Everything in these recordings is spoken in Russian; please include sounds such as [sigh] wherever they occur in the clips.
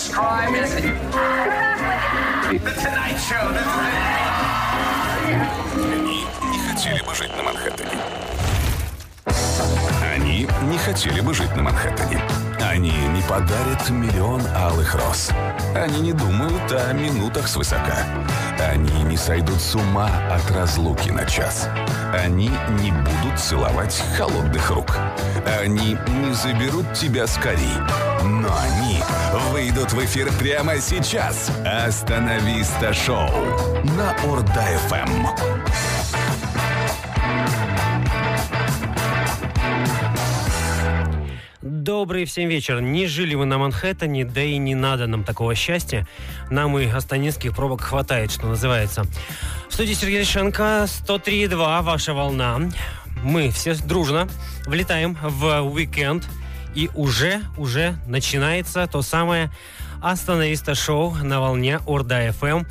this crime is [laughs] The Tonight Show. The Они не хотели бы жить на Манхэттене. Они не хотели бы жить на Манхэттене. Они не подарят миллион алых роз. Они не думают о минутах свысока. Они не сойдут с ума от разлуки на час. Они не будут целовать холодных рук. Они не заберут тебя скорей. Но они выйдут в эфир прямо сейчас. Астанависта шоу на Орда-ФМ. Добрый всем вечер. Не жили вы на Манхэттене, да и не надо нам такого счастья. Нам и астанинских пробок хватает, что называется. В студии Сергей Решенко, 103.2, ваша волна. Мы все дружно влетаем в уикенд. И уже, уже начинается то самое остановиста шоу на волне Орда ФМ.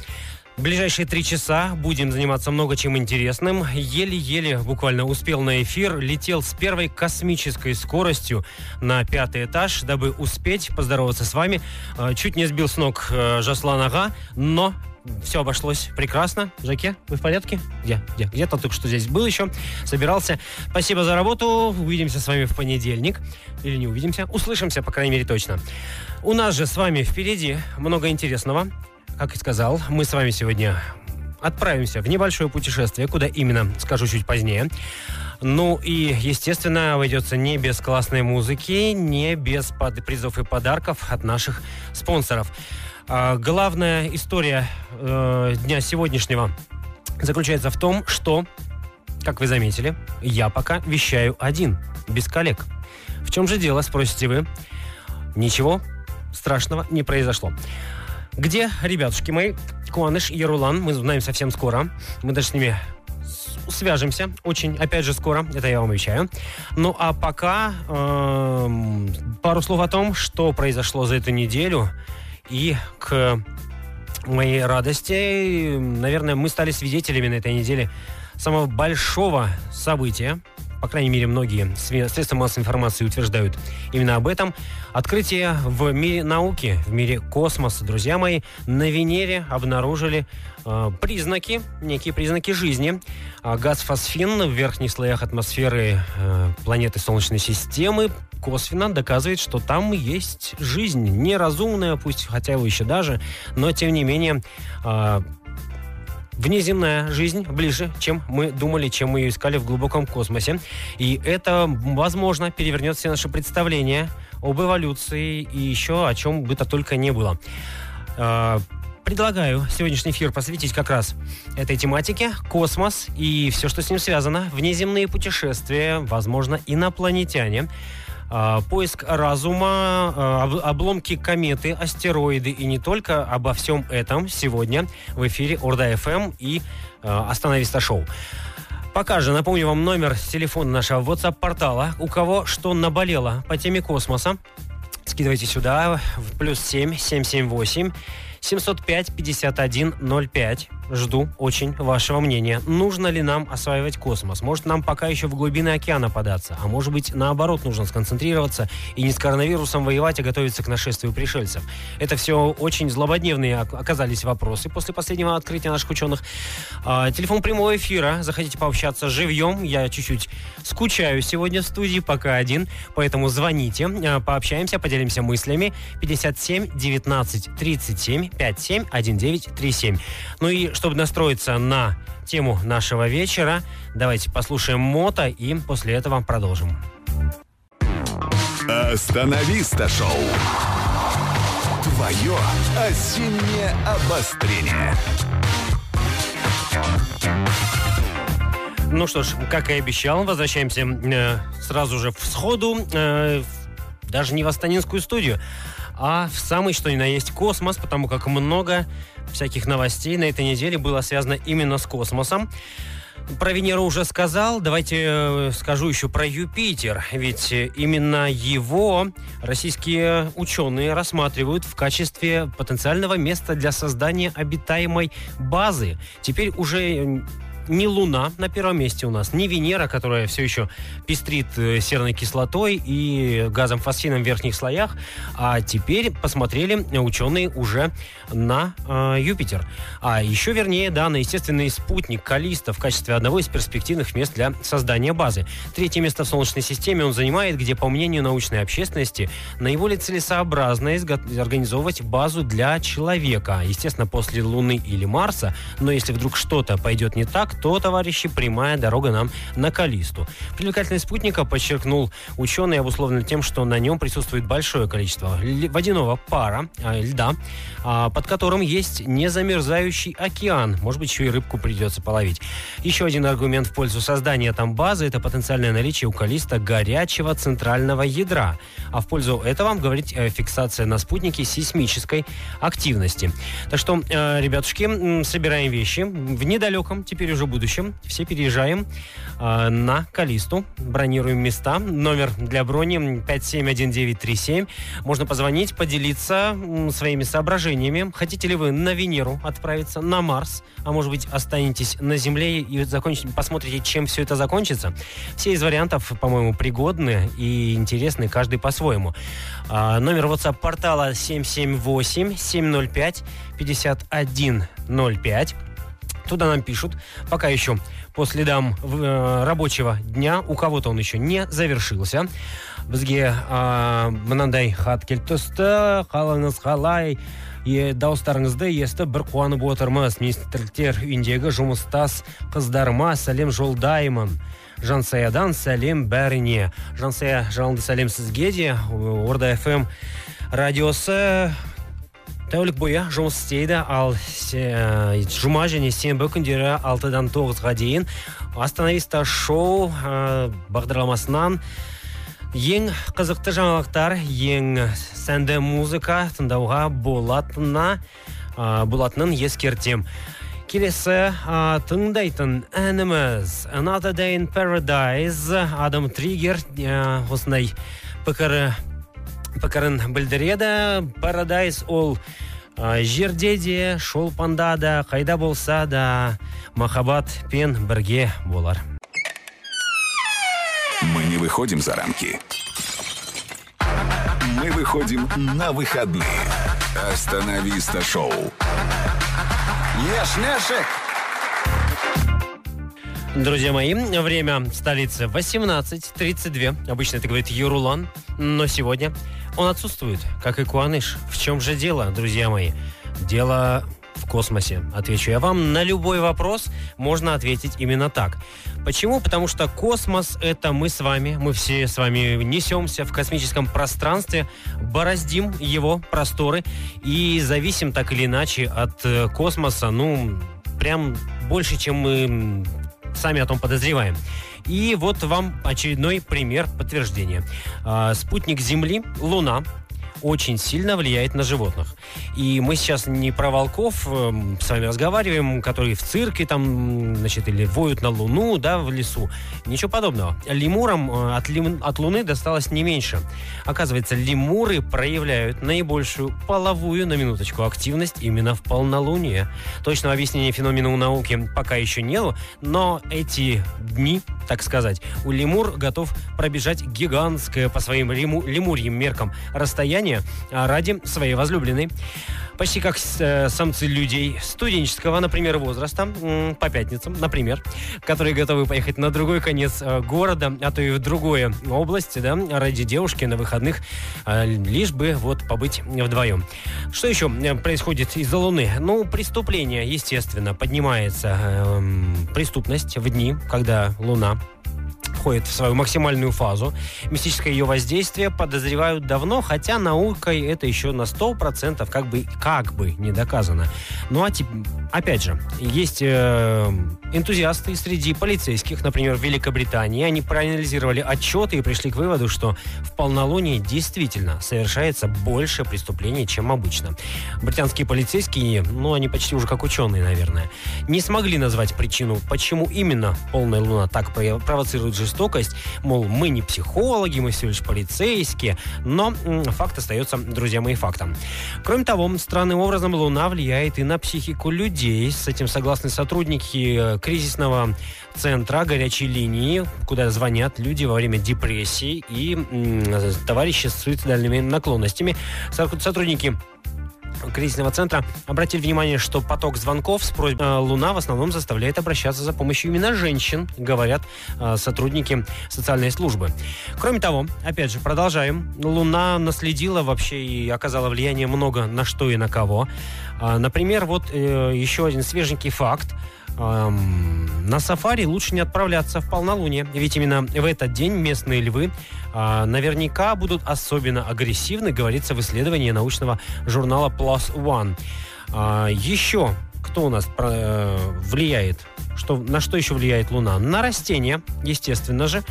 В ближайшие три часа будем заниматься много чем интересным. Еле-еле буквально успел на эфир, летел с первой космической скоростью на пятый этаж, дабы успеть поздороваться с вами. Э, Чуть не сбил с ног э, Жаслан Ага, но все обошлось прекрасно. Жаке, вы в порядке? Где? Где? Где-то только что здесь был еще. Собирался. Спасибо за работу. Увидимся с вами в понедельник. Или не увидимся. Услышимся, по крайней мере, точно. У нас же с вами впереди много интересного. Как и сказал, мы с вами сегодня отправимся в небольшое путешествие. Куда именно, скажу чуть позднее. Ну и, естественно, обойдется не без классной музыки, не без призов и подарков от наших спонсоров. А, главная история э, дня сегодняшнего заключается в том, что, как вы заметили, я пока вещаю один, без коллег. В чем же дело, спросите вы? Ничего страшного не произошло. Где, ребятушки мои, Куаныш и Ярулан? Мы узнаем совсем скоро. Мы даже с ними свяжемся очень, опять же, скоро. Это я вам обещаю. Ну, а пока эм, пару слов о том, что произошло за эту неделю. И к моей радости, наверное, мы стали свидетелями на этой неделе самого большого события. По крайней мере, многие средства массовой информации утверждают именно об этом. Открытие в мире науки, в мире космоса, друзья мои, на Венере обнаружили э, признаки, некие признаки жизни. А газ фосфин в верхних слоях атмосферы э, планеты Солнечной системы косвенно доказывает, что там есть жизнь. Неразумная, пусть хотя бы еще даже, но тем не менее э, внеземная жизнь ближе, чем мы думали, чем мы ее искали в глубоком космосе. И это, возможно, перевернет все наши представления об эволюции и еще о чем бы то только не было. Э, Предлагаю сегодняшний эфир посвятить как раз этой тематике. Космос и все, что с ним связано. Внеземные путешествия, возможно, инопланетяне. А, Поиск разума, а, об- обломки кометы, астероиды и не только обо всем этом сегодня в эфире Орда ФМ и а, Остановиста Шоу. Пока же напомню вам номер телефона нашего WhatsApp-портала. У кого что наболело по теме космоса, скидывайте сюда в плюс 7 778 705 5105. Жду очень вашего мнения. Нужно ли нам осваивать космос? Может, нам пока еще в глубины океана податься? А может быть, наоборот, нужно сконцентрироваться и не с коронавирусом воевать, а готовиться к нашествию пришельцев? Это все очень злободневные ок- оказались вопросы после последнего открытия наших ученых. А, телефон прямого эфира. Заходите пообщаться живьем. Я чуть-чуть скучаю сегодня в студии, пока один. Поэтому звоните, а, пообщаемся, поделимся мыслями. 57 19 37 57 19 37. Ну и чтобы настроиться на тему нашего вечера, давайте послушаем Мота и после этого продолжим. Остановиста шоу. Твое осеннее обострение. Ну что ж, как и обещал, возвращаемся э, сразу же в сходу, э, даже не в Астанинскую студию, а в самый что ни на есть космос, потому как много всяких новостей на этой неделе было связано именно с космосом. Про Венеру уже сказал, давайте э, скажу еще про Юпитер, ведь э, именно его российские ученые рассматривают в качестве потенциального места для создания обитаемой базы. Теперь уже не Луна на первом месте у нас, не Венера, которая все еще пестрит э, серной кислотой и газом фосфином в верхних слоях, а теперь посмотрели ученые уже на э, Юпитер. А еще вернее, да, на естественный спутник Калиста в качестве одного из перспективных мест для создания базы. Третье место в Солнечной системе он занимает, где, по мнению научной общественности, наиболее целесообразно организовывать базу для человека. Естественно, после Луны или Марса, но если вдруг что-то пойдет не так, то, товарищи, прямая дорога нам на Калисту. Привлекательность спутника подчеркнул ученый, обусловлен тем, что на нем присутствует большое количество водяного пара, а, льда, а, под которым есть незамерзающий океан. Может быть, еще и рыбку придется половить. Еще один аргумент в пользу создания там базы – это потенциальное наличие у Калиста горячего центрального ядра. А в пользу этого говорит э, фиксация на спутнике сейсмической активности. Так что, э, ребятушки, собираем вещи. В недалеком, теперь уже будущем, все переезжаем э, на Калисту, бронируем места. Номер для брони 571937. Можно позвонить, поделиться своими соображениями. Хотите ли вы на Венеру отправиться, на Марс, а может быть останетесь на Земле и закончите, посмотрите, чем все это закончится. Все из вариантов, по-моему, пригодны и интересны, каждый по-своему. А, номер WhatsApp портала 778-705-5105. Туда нам пишут, пока еще по следам э, рабочего дня, у кого-то он еще не завершился. Бізге ә, мынандай хат келіп түсті қалыңыз қалай е, дауыстарыңызды естіп бір қуанып отырмыз министрліктер үйіндегі жұмыстас қыздарыма сәлем жолдаймын жансаядан сәлем бәріне жансая жалынды сәлем сізге де орда фм радиосы Тәулік бойы жұмыс істейді. Ал ә, жұма және сенбі күндері алтыдан тоғызға дейін остановиста шоу ә, бағдарламасынан ең қызықты жаңалықтар ең сәнді музыка тыңдауға болатынына ә, болатынын ескертем. Келесі ә, тыңдайтын әніміз Another Day in Paradise Адам Тригер ә, осындай пікірі пікірін білдіреді Paradise ол ә, жерде де шолпанда да қайда болса да махаббатпен бірге болар мы не выходим за рамки мы выходим на выходные остановиста шоу Ешь, Нешек! Друзья мои, время в столице 18.32. Обычно это говорит Юрулан, но сегодня он отсутствует, как и Куаныш. В чем же дело, друзья мои? Дело в космосе. Отвечу я вам. На любой вопрос можно ответить именно так. Почему? Потому что космос – это мы с вами. Мы все с вами несемся в космическом пространстве, бороздим его просторы и зависим так или иначе от э, космоса, ну, прям больше, чем мы сами о том подозреваем. И вот вам очередной пример подтверждения. А, спутник Земли, Луна, очень сильно влияет на животных. И мы сейчас не про волков э, с вами разговариваем, которые в цирке там, значит, или воют на Луну, да, в лесу. Ничего подобного. Лемурам э, от, лим, от Луны досталось не меньше. Оказывается, лемуры проявляют наибольшую половую, на минуточку, активность именно в полнолуние. Точного объяснения феномена у науки пока еще нет, но эти дни, так сказать, у лемур готов пробежать гигантское по своим лему, лемурьим меркам расстояние свидание ради своей возлюбленной. Почти как э, самцы людей студенческого, например, возраста, по пятницам, например, которые готовы поехать на другой конец э, города, а то и в другую область, да, ради девушки на выходных, э, лишь бы вот побыть вдвоем. Что еще происходит из-за Луны? Ну, преступление, естественно, поднимается э, преступность в дни, когда Луна входит в свою максимальную фазу. Мистическое ее воздействие подозревают давно, хотя наукой это еще на 100% как бы, как бы не доказано. Ну а опять же, есть э, энтузиасты среди полицейских, например, в Великобритании. Они проанализировали отчеты и пришли к выводу, что в полнолунии действительно совершается больше преступлений, чем обычно. Британские полицейские, ну они почти уже как ученые, наверное, не смогли назвать причину, почему именно полная луна так провоцирует жестокость жестокость, мол, мы не психологи, мы всего лишь полицейские, но факт остается, друзья мои, фактом. Кроме того, странным образом Луна влияет и на психику людей. С этим согласны сотрудники э, кризисного центра горячей линии, куда звонят люди во время депрессии и товарищи с суицидальными наклонностями. Сотрудники кризисного центра обратили внимание, что поток звонков с просьбой э, Луна в основном заставляет обращаться за помощью именно женщин, говорят э, сотрудники социальной службы. Кроме того, опять же, продолжаем. Луна наследила вообще и оказала влияние много на что и на кого. А, например, вот э, еще один свеженький факт – на сафари лучше не отправляться в полнолуние, ведь именно в этот день местные львы э, наверняка будут особенно агрессивны, говорится в исследовании научного журнала Plus One. А, еще кто у нас э, влияет? Что, на что еще влияет Луна? На растения, естественно же.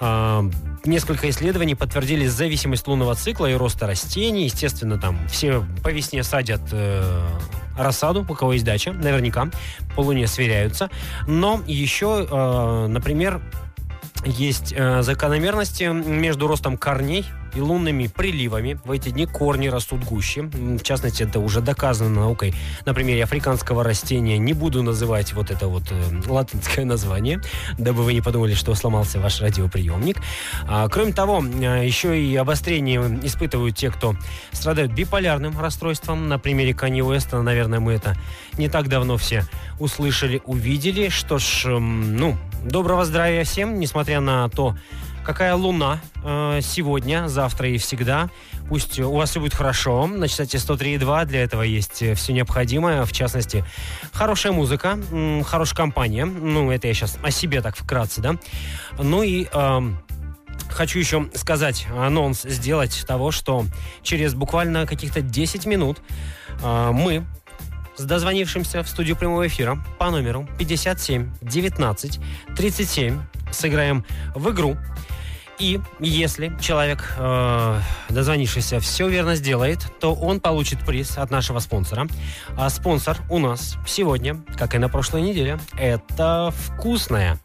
Э, несколько исследований подтвердили зависимость лунного цикла и роста растений. Естественно, там все по весне садят э, рассаду, у кого есть дача, наверняка по луне сверяются. Но еще, э, например, есть э, закономерности между ростом корней и лунными приливами. В эти дни корни растут гуще. В частности, это уже доказано наукой. На примере африканского растения не буду называть вот это вот э, латинское название, дабы вы не подумали, что сломался ваш радиоприемник. А, кроме того, э, еще и обострение испытывают те, кто страдают биполярным расстройством. На примере Канни Уэста, наверное, мы это не так давно все услышали, увидели. Что ж, ну, доброго здравия всем, несмотря на то, какая луна э, сегодня, завтра и всегда. Пусть у вас все будет хорошо. На частоте 103,2 для этого есть э, все необходимое. В частности, хорошая музыка, э, хорошая компания. Ну, это я сейчас о себе так вкратце, да. Ну и... Э, хочу еще сказать, анонс сделать того, что через буквально каких-то 10 минут э, мы с дозвонившимся в студию прямого эфира по номеру 57 19 37 сыграем в игру и если человек, э, дозвонившийся, все верно сделает, то он получит приз от нашего спонсора. А спонсор у нас сегодня, как и на прошлой неделе, это вкусная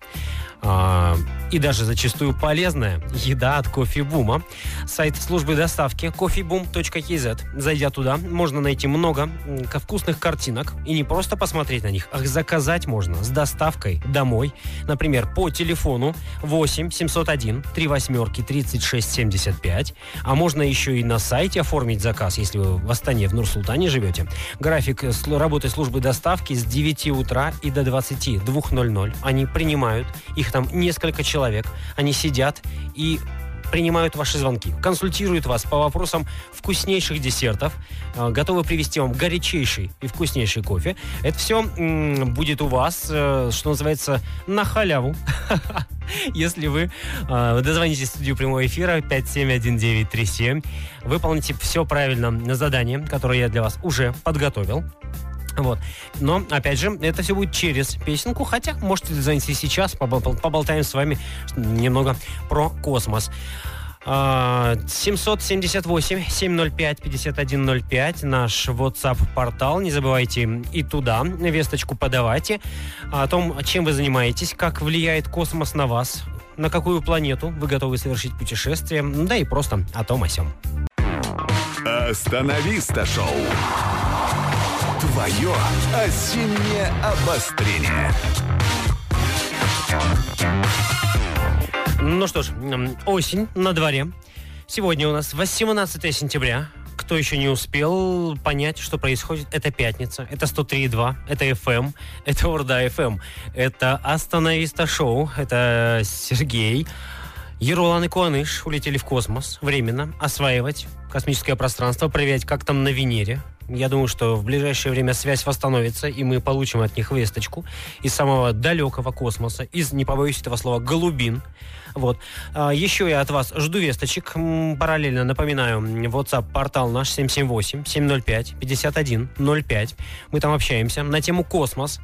а, и даже зачастую полезная еда от кофебума. Сайт службы доставки coffeeboom.kz. Зайдя туда, можно найти много вкусных картинок и не просто посмотреть на них, а заказать можно с доставкой домой. Например, по телефону 8 701 3 восьмерки 36 75. А можно еще и на сайте оформить заказ, если вы в Астане, в Нур-Султане живете. График работы службы доставки с 9 утра и до 22.00. Они принимают, их там несколько человек человек. Они сидят и принимают ваши звонки, консультируют вас по вопросам вкуснейших десертов, э, готовы привезти вам горячейший и вкуснейший кофе. Это все будет у вас, э, что называется, на халяву. [laughs] Если вы э, дозвонитесь в студию прямого эфира 571937, выполните все правильно на задание, которое я для вас уже подготовил. Вот. Но, опять же, это все будет через песенку, хотя можете звонить и сейчас, поболтаем с вами немного про космос. 778-705-5105 наш WhatsApp-портал. Не забывайте и туда весточку подавайте о том, чем вы занимаетесь, как влияет космос на вас, на какую планету вы готовы совершить путешествие, да и просто о том о сем. Остановиста шоу. Твое осеннее обострение. Ну что ж, осень на дворе. Сегодня у нас 18 сентября. Кто еще не успел понять, что происходит, это пятница, это 103.2, это FM, это Урда FM, это Остановиста Шоу, это Сергей. Еролан и Куаныш улетели в космос временно осваивать космическое пространство, проверять, как там на Венере, я думаю, что в ближайшее время связь восстановится, и мы получим от них весточку из самого далекого космоса, из, не побоюсь этого слова, голубин. Вот. А, еще я от вас жду весточек. Параллельно напоминаю, WhatsApp-портал наш 778-705-5105. Мы там общаемся на тему космос,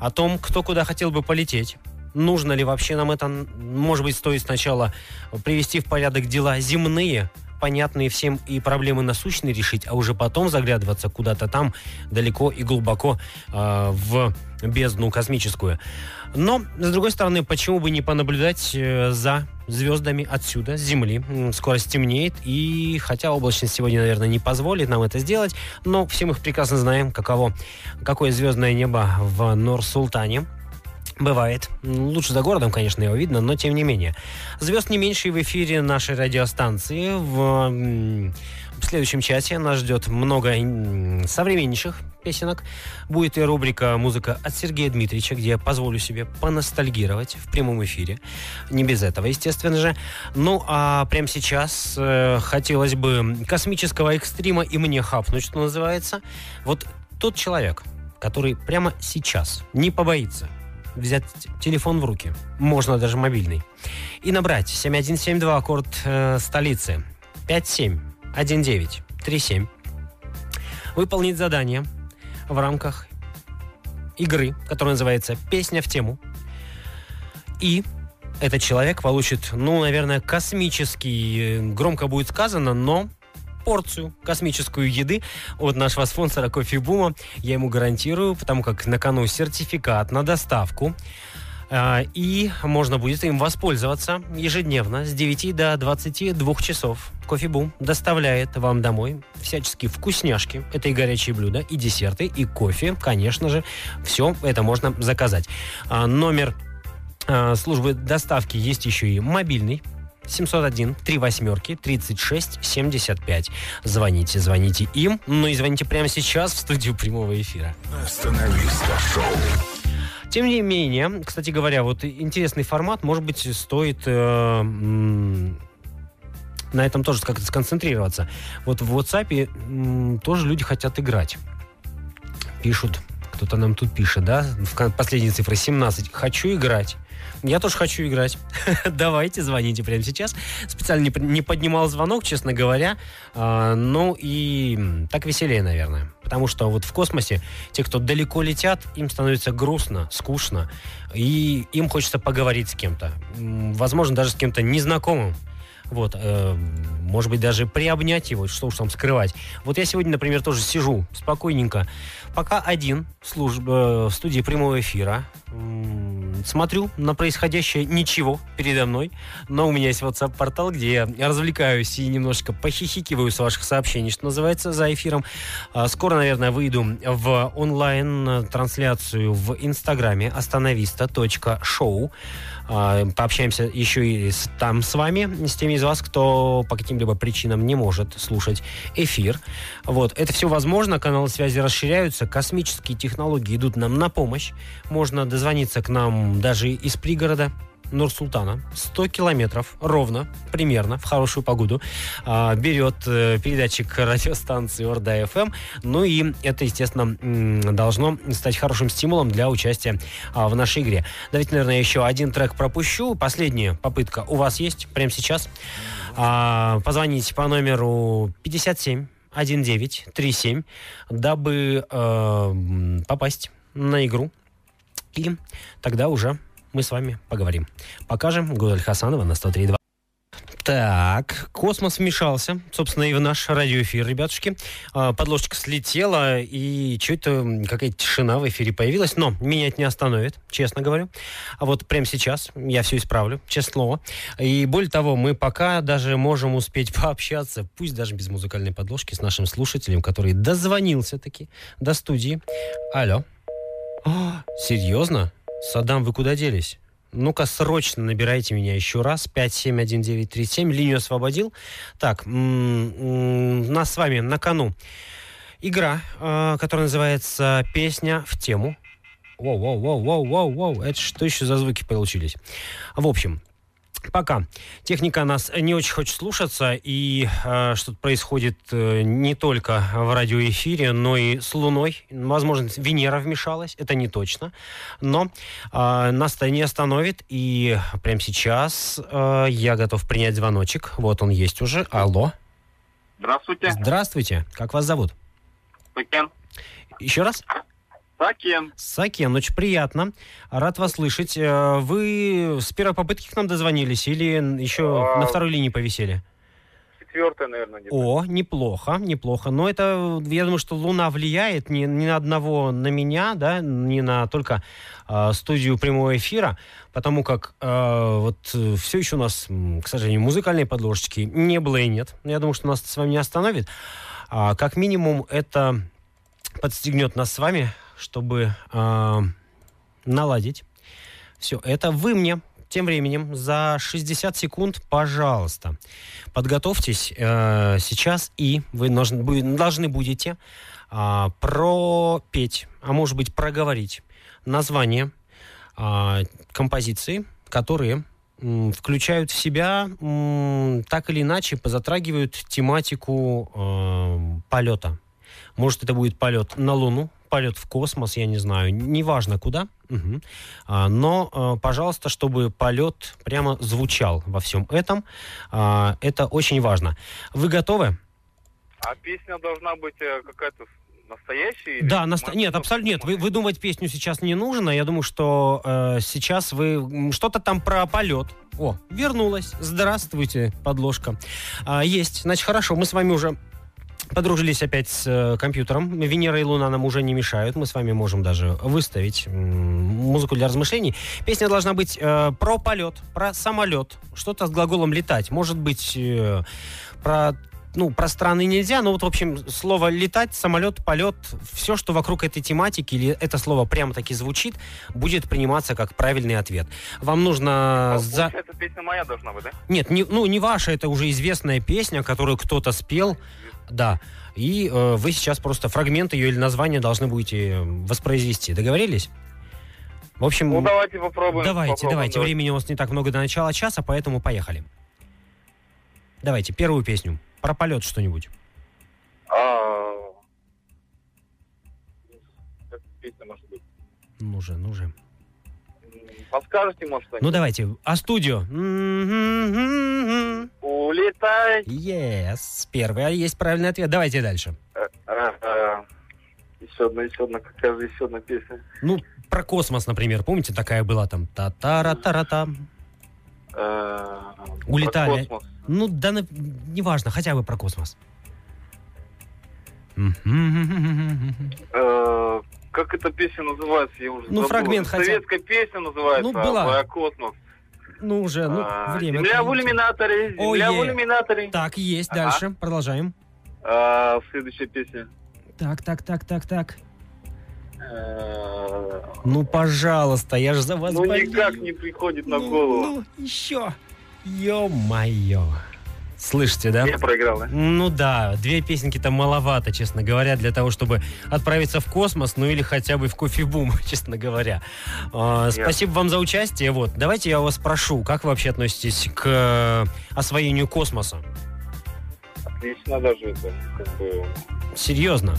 о том, кто куда хотел бы полететь нужно ли вообще нам это, может быть, стоит сначала привести в порядок дела земные, понятные всем и проблемы насущные решить, а уже потом заглядываться куда-то там далеко и глубоко э, в бездну космическую. Но, с другой стороны, почему бы не понаблюдать э, за звездами отсюда, с Земли. Скоро стемнеет, и хотя облачность сегодня, наверное, не позволит нам это сделать, но все мы прекрасно знаем, каково, какое звездное небо в Нур-Султане. Бывает. Лучше за городом, конечно, его видно, но тем не менее. Звезд не меньше в эфире нашей радиостанции. В в следующем часе нас ждет много современнейших песенок. Будет и рубрика «Музыка от Сергея Дмитриевича», где я позволю себе поностальгировать в прямом эфире. Не без этого, естественно же. Ну, а прямо сейчас э, хотелось бы космического экстрима и мне хапнуть, что называется. Вот тот человек, который прямо сейчас не побоится взять телефон в руки, можно даже мобильный, и набрать 7172 аккорд э, столицы. 57 1937 выполнить задание в рамках игры, которая называется «Песня в тему». И этот человек получит, ну, наверное, космический, громко будет сказано, но порцию космическую еды от нашего спонсора Кофе Бума. Я ему гарантирую, потому как на кону сертификат на доставку а, и можно будет им воспользоваться ежедневно с 9 до 22 часов. Кофебум доставляет вам домой всяческие вкусняшки. Это и горячие блюда, и десерты, и кофе, конечно же. Все это можно заказать. А, номер а, службы доставки есть еще и мобильный 701 3 восьмерки 36 75. Звоните, звоните им. Ну и звоните прямо сейчас в студию прямого эфира. Остановиста шоу. Тем не менее, кстати говоря, вот интересный формат, может быть, стоит э, на этом тоже как-то сконцентрироваться. Вот в WhatsApp м, тоже люди хотят играть. Пишут, кто-то нам тут пишет, да, в последней цифре 17. Хочу играть. Я тоже хочу играть. [laughs] Давайте, звоните прямо сейчас. Специально не, не поднимал звонок, честно говоря. А, ну и так веселее, наверное. Потому что вот в космосе те, кто далеко летят, им становится грустно, скучно. И им хочется поговорить с кем-то. Возможно, даже с кем-то незнакомым. Вот, э, может быть, даже приобнять его, что уж там скрывать. Вот я сегодня, например, тоже сижу спокойненько, пока один служб, э, в студии прямого эфира, смотрю на происходящее ничего передо мной, но у меня есть WhatsApp-портал, где я развлекаюсь и немножко похихикиваю с ваших сообщений, что называется, за эфиром. А, скоро, наверное, выйду в онлайн-трансляцию в Инстаграме остановиста.шоу. А, пообщаемся еще и с, там с вами, с теми из вас, кто по каким-либо причинам не может слушать эфир. Вот. Это все возможно, каналы связи расширяются, космические технологии идут нам на помощь. Можно дозвониться к нам даже из пригорода, Нур-Султана 100 километров ровно, примерно, в хорошую погоду, а, берет э, передатчик радиостанции Орда ФМ. Ну и это, естественно, должно стать хорошим стимулом для участия а, в нашей игре. Давайте, наверное, еще один трек пропущу. Последняя попытка у вас есть прямо сейчас. А, позвоните по номеру 57 1937, дабы э, попасть на игру. И тогда уже мы с вами поговорим. Покажем Гудель Хасанова на 103.2. Так, космос вмешался, собственно, и в наш радиоэфир, ребятушки. А, подложечка слетела, и что-то какая-то тишина в эфире появилась, но меня это не остановит, честно говорю. А вот прямо сейчас я все исправлю, честное слово. И более того, мы пока даже можем успеть [laughs] пообщаться, пусть даже без музыкальной подложки, с нашим слушателем, который дозвонился таки до студии. Алло. А, серьезно? Садам, вы куда делись? Ну-ка, срочно набирайте меня еще раз. 571937. Линию освободил. Так, нас с вами на кону игра, э, которая называется «Песня в тему». Воу, воу, воу, воу, воу, воу. Это что еще за звуки получились? В общем, Пока. Техника нас не очень хочет слушаться, и э, что-то происходит э, не только в радиоэфире, но и с Луной. Возможно, Венера вмешалась, это не точно. Но э, нас это не остановит, и прямо сейчас э, я готов принять звоночек. Вот он есть уже. Алло. Здравствуйте. Здравствуйте. Как вас зовут? Сакен. Еще раз? Сакен. Сакен, очень приятно. Рад вас слышать. Э, вы с первой попытки к нам дозвонились или еще а... на второй линии повисели? Четвертая, наверное, где-то. О, неплохо, неплохо. Но это, я думаю, что Луна влияет ни, ни на одного, на меня, да, не на только э, студию прямого эфира, потому как э, вот все еще у нас, к сожалению, музыкальной подложечки не было и нет. Я думаю, что нас с вами не остановит. А, как минимум, это подстегнет нас с вами, чтобы э, наладить все это. Вы мне тем временем за 60 секунд, пожалуйста, подготовьтесь э, сейчас и вы должны, должны будете а, пропеть, а может быть проговорить название а, композиции, которые включают в себя, так или иначе, затрагивают тематику э, полета. Может, это будет полет на Луну, полет в космос, я не знаю, неважно куда. Мгм. А, но, э, пожалуйста, чтобы полет прямо звучал во всем этом. А, это очень важно. Вы готовы? А песня должна быть э, какая-то настоящая? или Да, наста- нет, абсолютно нет. Вы, выдумывать песню сейчас не нужно. Я думаю, что э, сейчас вы что-то там про полет. О, вернулась. Здравствуйте, подложка. А, есть. Значит, хорошо. Мы с вами уже подружились опять с э, компьютером. Венера и Луна нам уже не мешают. Мы с вами можем даже выставить музыку для размышлений. Песня должна быть э, про полет, про самолет. Что-то с глаголом летать. Может быть, э, про ну, про страны нельзя, но вот, в общем, слово летать, самолет, полет, все, что вокруг этой тематики, или это слово прямо таки звучит, будет приниматься как правильный ответ. Вам нужно... А, за... Получается, песня моя должна быть, да? Нет, не, ну, не ваша, это уже известная песня, которую кто-то спел, да. И э, вы сейчас просто фрагмент ее или название должны будете воспроизвести. Договорились? В общем, Ну, давайте попробуем. давайте, попробуем, давайте. Времени у нас не так много до начала часа, поэтому поехали. Давайте, первую песню. Про полет что-нибудь. А, песня может быть? Ну же, ну же. Подскажете, может, Ну давайте, а студио? М-м-м-м. Улетай. Yes, первый, есть правильный ответ. Давайте дальше. А, а, Еще одна, еще одна, какая же еще одна песня? Ну, про космос, например. Помните, такая была там та та ра та ра та А, Улетали. Ну, да, на- неважно, хотя бы про космос. Э, Как эта песня называется? Я уже Ну, забыл. фрагмент хотя. Советская песня называется. Ну, была. Про космос. Ну, уже, ну, А, время. Земля в иллюминаторе. Земля в иллюминаторе. Так, есть, Ага. дальше, продолжаем. А, Следующая песня. Так, так, так, так, так. Э, Ну, пожалуйста, я же за вас Ну, болею. никак не приходит на Ну, голову. Ну, еще. Ё-моё. Слышите, да? Я проиграл, да? Ну да, две песенки-то маловато, честно говоря, для того, чтобы отправиться в космос, ну или хотя бы в кофе-бум, [laughs] честно говоря. А, спасибо вам за участие. Вот, давайте я вас спрошу, как вы вообще относитесь к э, освоению космоса? Отлично даже это. Как бы... Серьезно?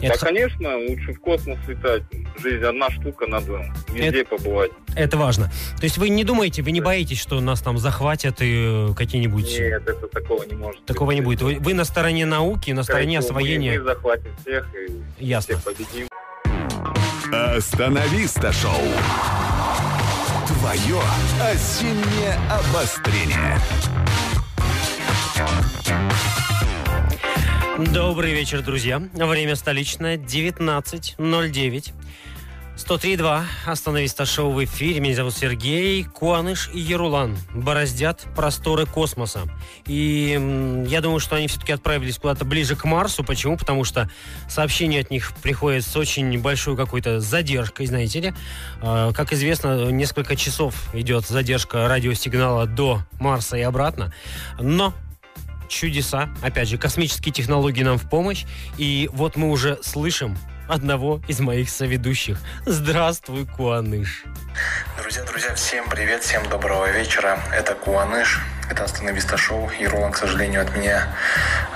Да, Это, х- конечно, лучше в космос летать. Жизнь одна штука, надо везде побывать. это важно. То есть вы не думаете, вы не боитесь, что нас там захватят и э, какие-нибудь... Нет, это такого не может Такого не будет. Вы, вы на стороне науки, на стороне всего, освоения... Мы, мы захватим всех и Ясно. всех победим. Остановиста шоу. Твое осеннее обострение. Добрый вечер, друзья. Время столичное 19.09. 103.2. Остановиста шоу в эфире. Меня зовут Сергей. Куаныш и Ерулан бороздят просторы космоса. И я думаю, что они все-таки отправились куда-то ближе к Марсу. Почему? Потому что сообщение от них приходит с очень большой какой-то задержкой, знаете ли. А, Как известно, несколько часов идет задержка радиосигнала до Марса и обратно. Но чудеса. Опять же, космические технологии нам в помощь. И вот мы уже слышим одного из моих соведущих. Здравствуй, Куаныш. Друзья, друзья, всем привет, всем доброго вечера. Это Куаныш, это Остановиста шоу. И Ролан, к сожалению, от меня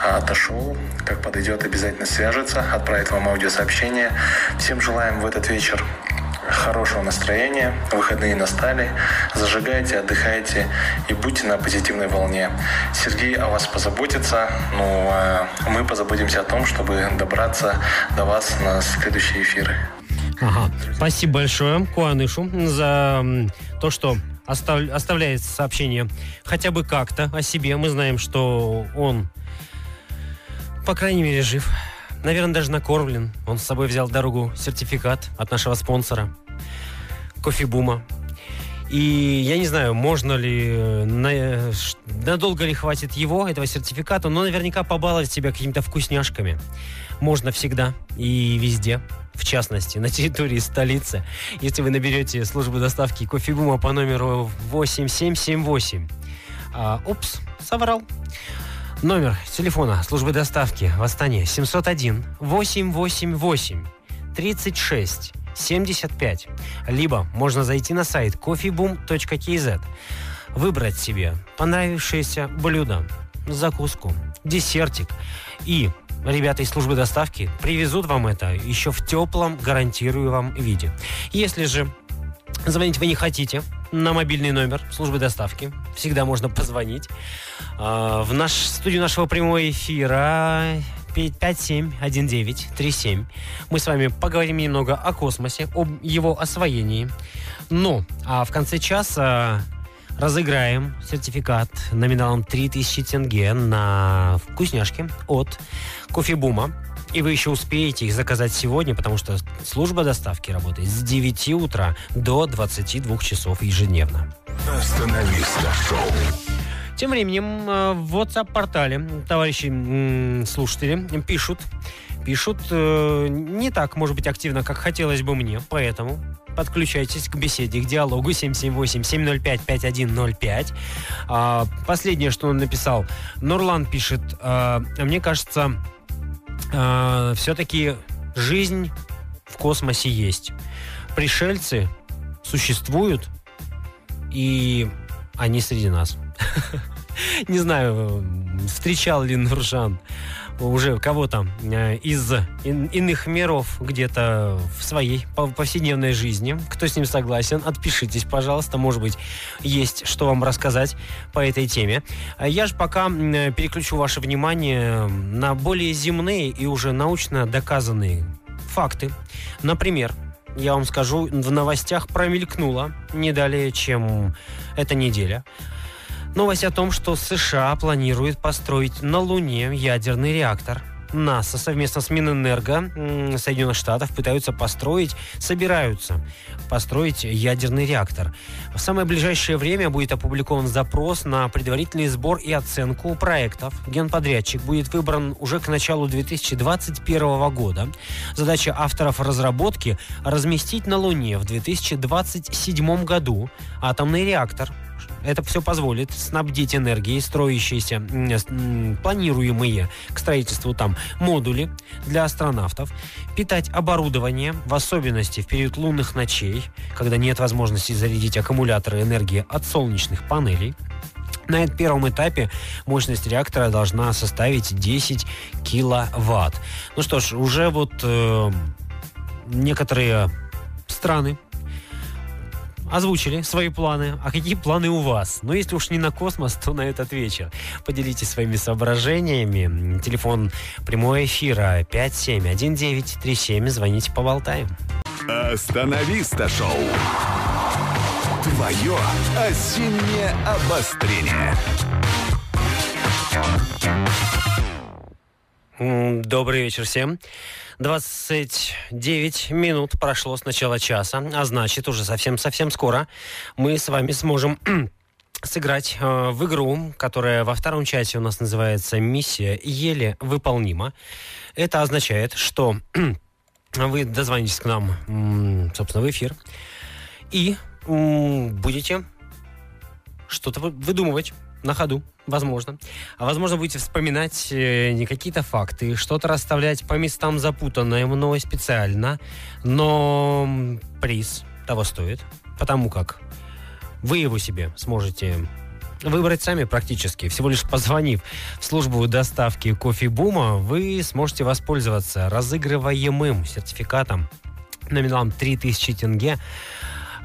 а, отошел. Как подойдет, обязательно свяжется, отправит вам аудиосообщение. Всем желаем в этот вечер хорошего настроения. Выходные настали. Зажигайте, отдыхайте и будьте на позитивной волне. Сергей о вас позаботится. Ну, а мы позаботимся о том, чтобы добраться до вас на следующие эфиры. Ага. Спасибо большое Куанышу за то, что остав- оставляет сообщение хотя бы как-то о себе. Мы знаем, что он, по крайней мере, жив. Наверное, даже накормлен. Он с собой взял дорогу сертификат от нашего спонсора кофебума. И я не знаю, можно ли, э, э, надолго ли хватит его, этого сертификата, но наверняка побаловать себя какими-то вкусняшками. Можно всегда и везде. В частности, на территории столицы. Если вы наберете службу доставки кофебума по номеру 8778. А, упс, соврал. Номер телефона службы доставки в Астане 701 888 36 75. Либо можно зайти на сайт coffeeboom.kz, выбрать себе понравившееся блюдо, закуску, десертик. И ребята из службы доставки привезут вам это еще в теплом, гарантирую вам, виде. Если же звонить вы не хотите, на мобильный номер службы доставки. Всегда можно позвонить. А, В наш студию нашего прямого эфира 571937. Мы с вами поговорим немного о космосе, об его освоении. Ну, а в конце часа разыграем сертификат номиналом 3000 тенге на вкусняшки от кофебума. И вы еще успеете их заказать сегодня, потому что служба доставки работает с 9 утра до 22 часов ежедневно. Остановиста шоу. Тем временем э, в WhatsApp-портале товарищи слушатели пишут, пишут э, не так, может быть, активно, как хотелось бы мне, поэтому подключайтесь к беседе, к диалогу 778-705-5105. А, последнее, что он написал, Нурлан пишет, а, мне кажется, все-таки жизнь в космосе есть. Пришельцы существуют, и они среди нас. [laughs] Не знаю, встречал ли Нуржан уже кого-то э, из ин- иных миров где-то в своей пов- повседневной жизни. Кто с ним согласен, отпишитесь, пожалуйста. Может быть, есть что вам рассказать по этой теме. А Я же пока переключу ваше внимание на более земные и уже научно доказанные факты. Например, я вам скажу, в новостях промелькнуло не далее, чем эта неделя. Новость о том, что США планирует построить на Луне ядерный реактор. НАСА совместно с Минэнерго Соединенных Штатов пытаются построить, собираются построить ядерный реактор. В самое ближайшее время будет опубликован запрос на предварительный сбор и оценку проектов. Генподрядчик будет выбран уже к началу 2021 года. Задача авторов разработки – разместить на Луне в 2027 году атомный реактор, это все позволит снабдить энергией строящиеся, м, планируемые к строительству там модули для астронавтов, питать оборудование, в особенности в период лунных ночей, когда нет возможности зарядить аккумуляторы энергии от солнечных панелей. На этом первом этапе мощность реактора должна составить 10 киловатт. Ну что ж, уже вот э, некоторые страны озвучили свои планы. А какие планы у вас? Ну, если уж не на космос, то на этот вечер. Поделитесь своими соображениями. Телефон прямого эфира 571937. Звоните, поболтаем. Остановиста шоу. Твое осеннее обострение. Добрый вечер всем. 29 минут прошло с начала часа, а значит, уже совсем-совсем скоро мы с вами сможем [clears throat] сыграть э, в игру, которая во втором часе у нас называется «Миссия еле выполнима». Это означает, что [clears throat] вы дозвонитесь к нам, собственно, в эфир и будете что-то вы- выдумывать на ходу, возможно. А возможно, будете вспоминать э, не какие-то факты, что-то расставлять по местам запутанное мной специально, но приз того стоит, потому как вы его себе сможете выбрать сами практически. Всего лишь позвонив в службу доставки кофебума, вы сможете воспользоваться разыгрываемым сертификатом номиналом 3000 тенге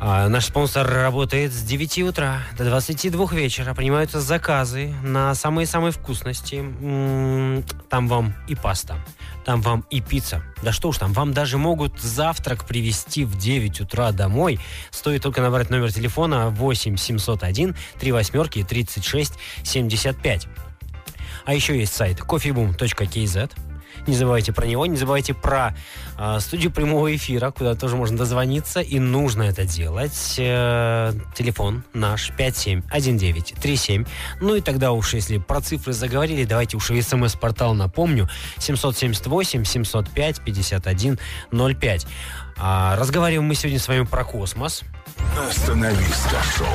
А, наш спонсор работает с 9 утра до 22 вечера. Принимаются заказы на самые-самые вкусности. Там вам и паста, там вам и пицца. Да что уж там, вам даже могут завтрак привезти в 9 утра домой. Стоит только набрать номер телефона 8 701 3 восьмерки 36 75. А еще есть сайт coffeeboom.kz. Не забывайте про него, не забывайте про а, студию прямого эфира, куда тоже можно дозвониться, и нужно это делать. Э, телефон наш 571937. Ну и тогда уж, если про цифры заговорили, давайте уж и смс-портал напомню. 778 705 5105. А, разговариваем мы сегодня с вами про космос. Остановиста шоу.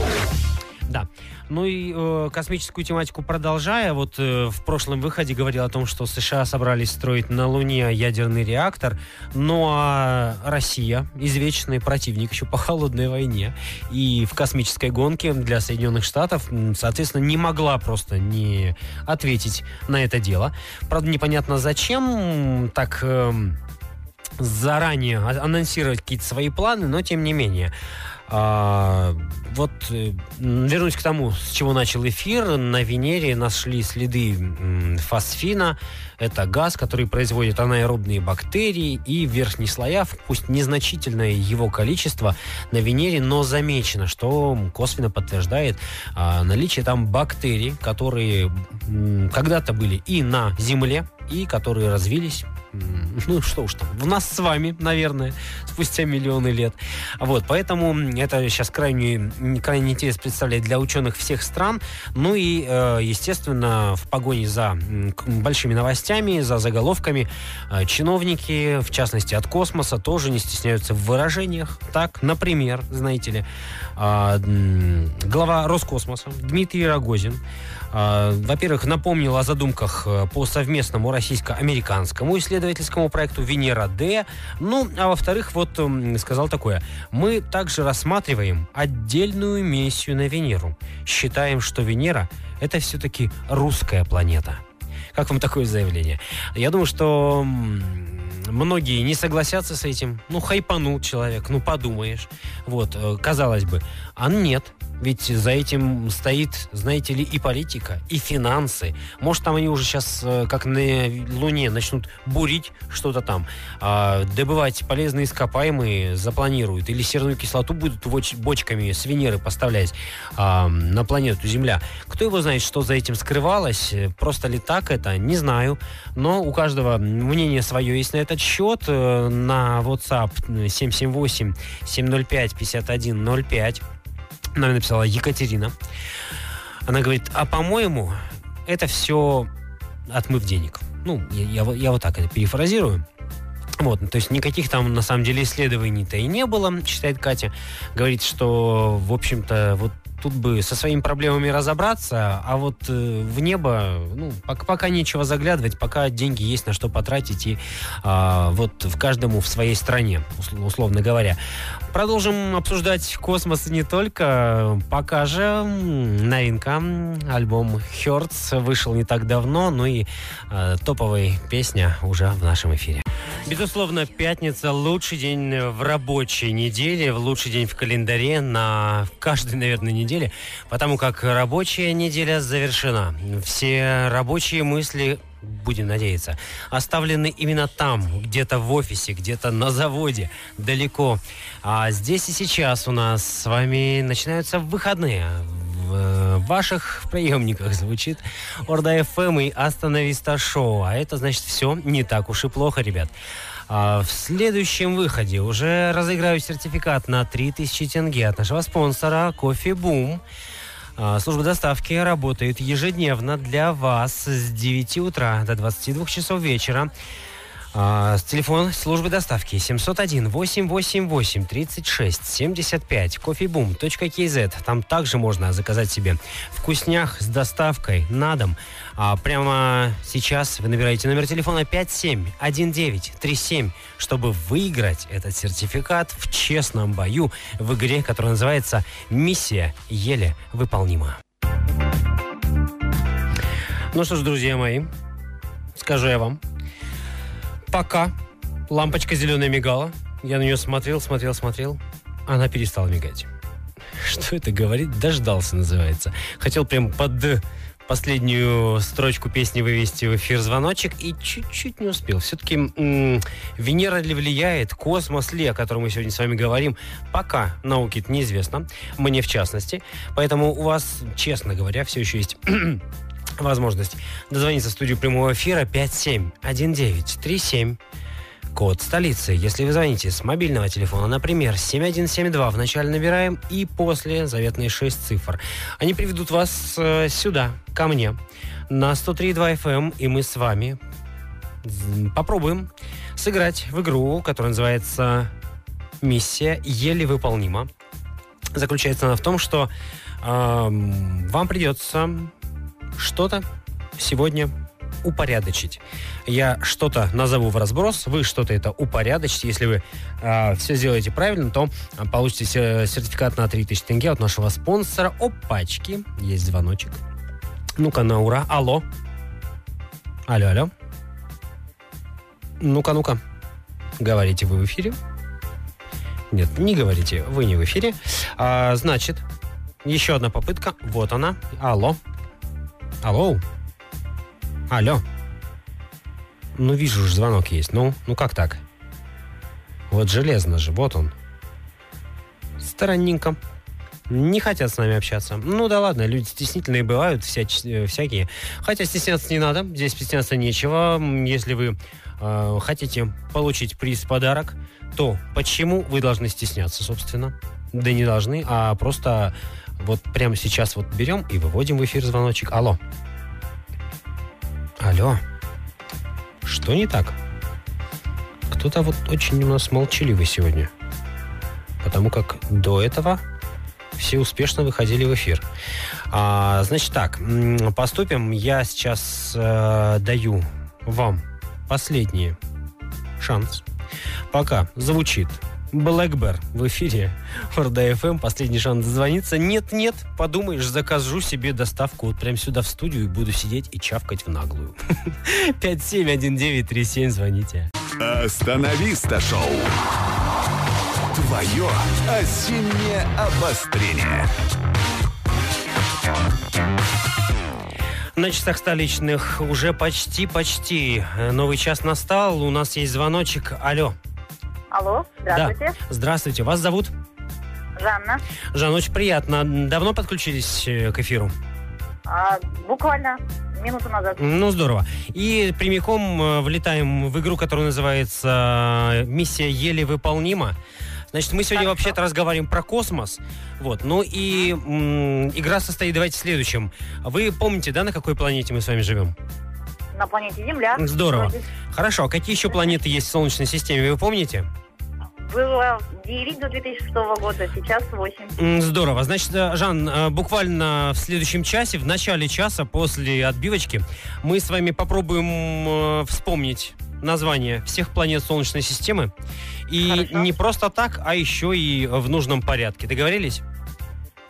Да. Ну и э, космическую тематику продолжая, вот э, в прошлом выходе говорил о том, что США собрались строить на Луне ядерный реактор, ну а Россия, извечный противник еще по холодной войне, и в космической гонке для Соединенных Штатов, соответственно, не могла просто не ответить на это дело. Правда, непонятно зачем так... эм, заранее анонсировать какие-то свои планы, но тем не менее. А, вот э, вернусь к тому, с чего начал эфир. На Венере нашли следы фосфина. Это газ, который производит анаэробные бактерии. И в верхних пусть незначительное его количество на Венере, но замечено, что косвенно подтверждает а, наличие там бактерий, которые когда-то были и на Земле, и которые развились [laughs] ну что уж там, в нас с вами, наверное, спустя миллионы лет. Вот, поэтому это сейчас крайне, крайне интерес представляет для ученых всех стран. Ну и, э, естественно, в погоне за большими новостями, за заголовками, э, чиновники, в частности от космоса, тоже не стесняются в выражениях. Так, например, знаете ли, а, глава Роскосмоса Дмитрий Рогозин а, во-первых, напомнил о задумках э, по совместному российско-американскому исследовательскому проекту «Венера-Д». Ну, а во-вторых, вот сказал такое. Мы также рассматриваем отдельную миссию на Венеру. Считаем, что Венера — это все-таки русская планета. Как вам такое заявление? Я думаю, что многие не согласятся с этим. Ну, хайпанул человек, ну, подумаешь. Вот, э, казалось бы. А нет. Ведь за этим стоит, знаете ли, и политика, и финансы. Может, там они уже сейчас, э, как на Луне, начнут бурить что-то там, а, добывать полезные ископаемые запланируют, или серную кислоту будут бочками с Венеры поставлять а, на планету Земля. Кто его знает, что за этим скрывалось? Просто ли так это? Не знаю. Но у каждого мнение свое есть на этот счет. Э, На WhatsApp 778-705-5105 нам написала Екатерина. Она говорит, а по-моему, это все отмыв денег. Ну, я, я я вот так это перефразирую. Вот, то есть никаких там, на самом деле, исследований-то и не было, считает Катя. Говорит, что, в общем-то, вот тут бы со своими проблемами разобраться, а вот э, в небо, ну, пока, пока нечего заглядывать, пока деньги есть на что потратить, и а, вот в каждому в своей стране, усл- условно говоря. Продолжим обсуждать космос и не только. Пока же новинка. Альбом Hertz вышел не так давно, ну и э, топовая песня уже в нашем эфире. Безусловно, пятница – лучший день в рабочей неделе, лучший день в календаре на каждой, наверное, неделе, потому как рабочая неделя завершена. Все рабочие мысли будем надеяться, оставлены именно там, где-то в офисе, где-то на заводе, далеко. А здесь и сейчас у нас с вами начинаются выходные. В э, ваших приемниках звучит Орда ФМ и Остановиста Шоу. А это значит все не так уж и плохо, ребят. А в следующем выходе уже разыграю сертификат на 3000 тенге от нашего спонсора Кофе Бум. А, Служба доставки работает ежедневно для вас с 9 утра до 22 часов вечера. А, телефон службы доставки 701 888 36 75 coffeeboom.kz. Там также можно заказать себе вкуснях с доставкой на дом. А прямо сейчас вы набираете номер телефона 571937, чтобы выиграть этот сертификат в честном бою в игре, которая называется «Миссия еле выполнима». Ну что ж, друзья мои, скажу я вам, пока лампочка зеленая мигала, я на нее смотрел, смотрел, смотрел, Она перестала мигать. [laughs] Что это говорит? Дождался, называется. Хотел прям под последнюю строчку песни вывести в эфир звоночек и чуть-чуть не успел. Все-таки Венера ли влияет, космос ли, о котором мы сегодня с вами говорим, пока науке это неизвестно, мне в частности. Поэтому у вас, честно говоря, все еще есть [clears throat] возможность дозвониться в студию прямого эфира 571937 код столицы. Если вы звоните с мобильного телефона, например, 7172, вначале набираем и после заветные 6 цифр. Они приведут вас э, сюда, ко мне, на 103.2 FM, эм, и мы с вами попробуем сыграть в игру, которая называется «Миссия еле выполнима». Заключается она в том, что э, вам придется что-то сегодня упорядочить. Я что-то назову в разброс, вы что-то это упорядочите. Если вы э, а, все сделаете правильно, то а, получите сертификат на 3000 тенге от нашего спонсора. Опачки. Есть звоночек. Ну-ка, на ура. Алло. Алло, алло. Ну-ка, ну-ка. Говорите вы в эфире? Нет, не говорите, вы не в эфире. А, значит, еще одна попытка. Вот она. Алло. Алло. Алло. Ну, вижу же, звонок есть. Ну, ну как так? Вот железно же, вот он. Странненько. Не хотят с нами общаться. Ну да ладно, люди стеснительные бывают, вся, э, всякие. Хотя стесняться не надо, здесь стесняться нечего. Если вы э, хотите получить приз подарок, то почему вы должны стесняться, собственно? Да не должны, а просто вот прямо сейчас вот берем и выводим в эфир звоночек. Алло. Алло. Что не так? Кто-то вот очень у нас молчаливый сегодня. Потому как до этого все успешно выходили в эфир. А, значит так, поступим. Я сейчас э, даю вам последний шанс. Пока звучит Блэкбер в эфире Орда FM. Последний шанс дозвониться. Нет-нет, подумаешь, закажу себе доставку вот прямо сюда в студию и буду сидеть и чавкать в наглую. [laughs] 571937, звоните. Остановиста шоу. Твое осеннее обострение. На часах столичных уже почти-почти. Новый час настал. У нас есть звоночек. Алло. Алло, здравствуйте. Да. Здравствуйте. Вас зовут? Жанна. Жанна, очень приятно. Давно подключились э, к эфиру? А, буквально минуту назад. Ну, здорово. И прямиком э, влетаем в игру, которая называется э, «Миссия еле выполнима». Значит, мы сегодня вообще-то разговариваем про космос. Вот. Ну и м- игра состоит, давайте, в следующем. Вы помните, да, на какой планете мы с вами живем? На планете Земля. Здорово. Хорошо. А какие еще планеты есть в Солнечной системе, вы помните? Было 9 до 2006 года, сейчас 8. Здорово. Значит, э, Жан, э, буквально в следующем часе, в начале часа, после отбивочки, мы с вами попробуем э, вспомнить название всех планет Солнечной системы. И Хорошо. не просто так, а еще и в нужном порядке. Договорились?